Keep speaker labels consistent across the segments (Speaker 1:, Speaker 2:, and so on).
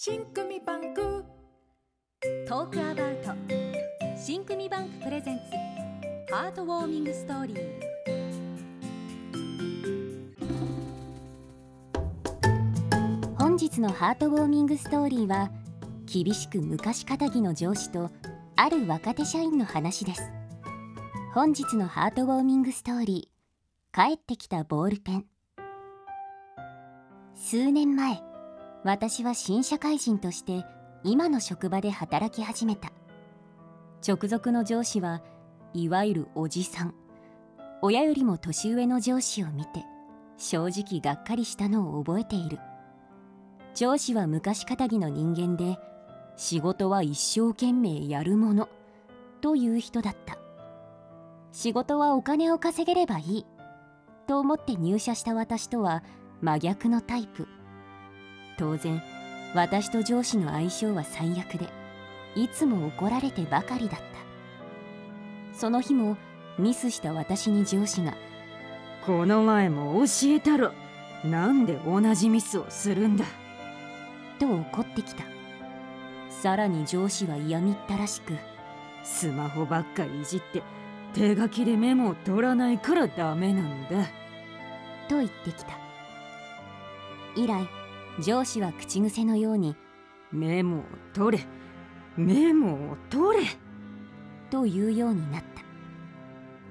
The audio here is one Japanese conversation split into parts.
Speaker 1: 新組バンク。
Speaker 2: トークアバウト。新組バンクプレゼンツ。ハートウォーミングストーリー。本日のハートウォーミングストーリーは厳しく昔かたぎの上司とある若手社員の話です。本日のハートウォーミングストーリー帰ってきたボールペン。数年前私は新社会人として今の職場で働き始めた。直属の上司はいわゆるおじさん。親よりも年上の上司を見て正直がっかりしたのを覚えている。上司は昔かたぎの人間で仕事は一生懸命やるものという人だった。仕事はお金を稼げればいいと思って入社した私とは真逆のタイプ。当然私と上司の相性は最悪でいつも怒られてばかりだった。その日もミスした私に上司が「
Speaker 3: この前も教えたろ。なんで同じミスをするんだ」
Speaker 2: と怒ってきた。さらに上司は嫌みったらしく
Speaker 3: スマホばっかいじって手書きでメモを取らないからダメなんだ
Speaker 2: と言ってきた。以来上司は口癖のように
Speaker 3: メモを取れ。メモを取れ。
Speaker 2: というようになった。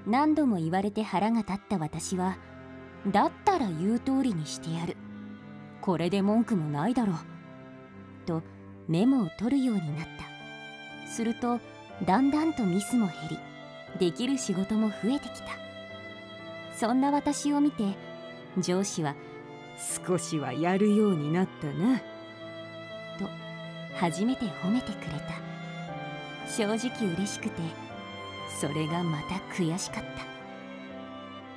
Speaker 2: 何度も言われて腹が立った私はだったら言う通りにしてやる。これで文句もないだろう。とメモを取るようになった。するとだんだんとミスも減りできる仕事も増えてきた。そんな私を見て上司は
Speaker 3: 少しはやるようになったな。
Speaker 2: と初めて褒めてくれた。正直嬉しくてそれがまた悔しかった。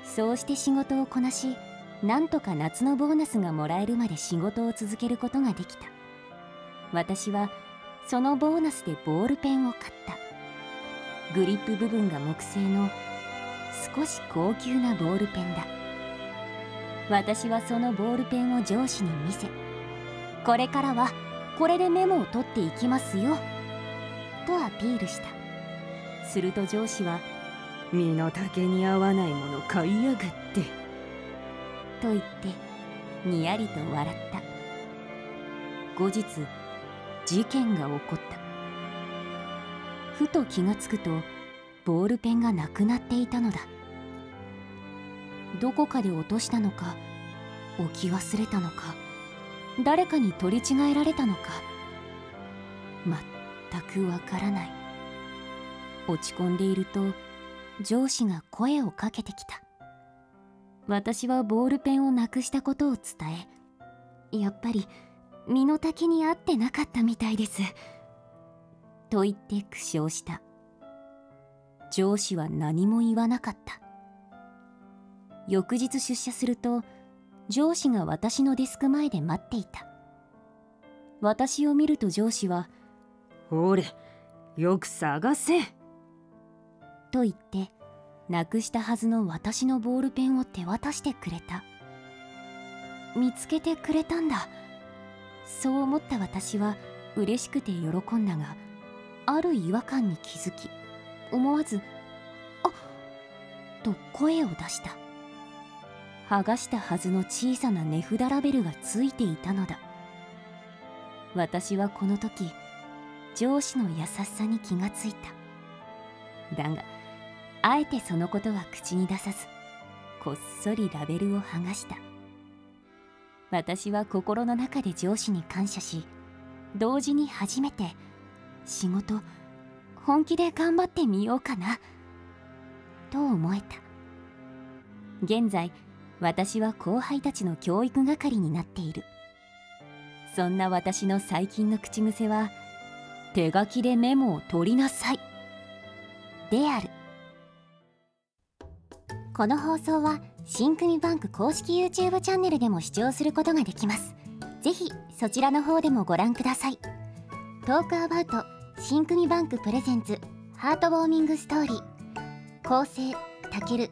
Speaker 2: そうして仕事をこなしなんとか夏のボーナスがもらえるまで仕事を続けることができた。私はそのボーナスでボールペンを買った。グリップ部分が木製の少し高級なボールペンだ。私はそのボールペンを上司に見せこれからはこれでメモを取っていきますよとアピールした。すると上司は
Speaker 3: 身の丈に合わないもの買いやがって。
Speaker 2: と言ってにやりと笑った。後日事件が起こった。ふと気がつくとボールペンがなくなっていたのだどこかで落としたのか置き忘れたのか誰かに取り違えられたのか全くわからない。落ち込んでいると上司が声をかけてきた。私はボールペンをなくしたことを伝えやっぱり身の丈に合ってなかったみたいです。と言って苦笑した。上司は何も言わなかった。翌日出社すると上司が私のデスク前で待っていた。私を見ると上司は「
Speaker 3: ほれよく探せ」
Speaker 2: と言ってなくしたはずの私のボールペンを手渡してくれた。見つけてくれたんだ。そう思った私は嬉しくて喜んだがある違和感に気づき思わず「あっ!」と声を出した剥がしたはずの小さな値札ラベルがついていたのだ。私はこの時上司の優しさに気がついた。だがあえてそのことは口に出さずこっそりラベルを剥がした。私は心の中で上司に感謝し同時に初めて仕事本気で頑張ってみようかなと思えた。現在私は後輩たちの教育係になっている。そんな私の最近の口癖は手書きでメモを取りなさい。である。この放送は新組バンク公式 YouTube チャンネルでも視聴することができます。ぜひそちらの方でもご覧ください。トークアバウト新組バンクプレゼンツハートウォーミングストーリー。構成たける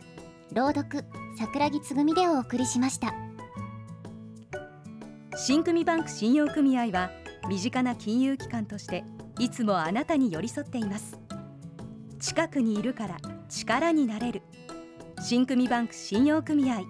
Speaker 2: 朗読桜木つぐみでお送りしました。
Speaker 1: 新組バンク信用組合は身近な金融機関としていつもあなたに寄り添っています。近くにいるから力になれる。新組バンク信用組合。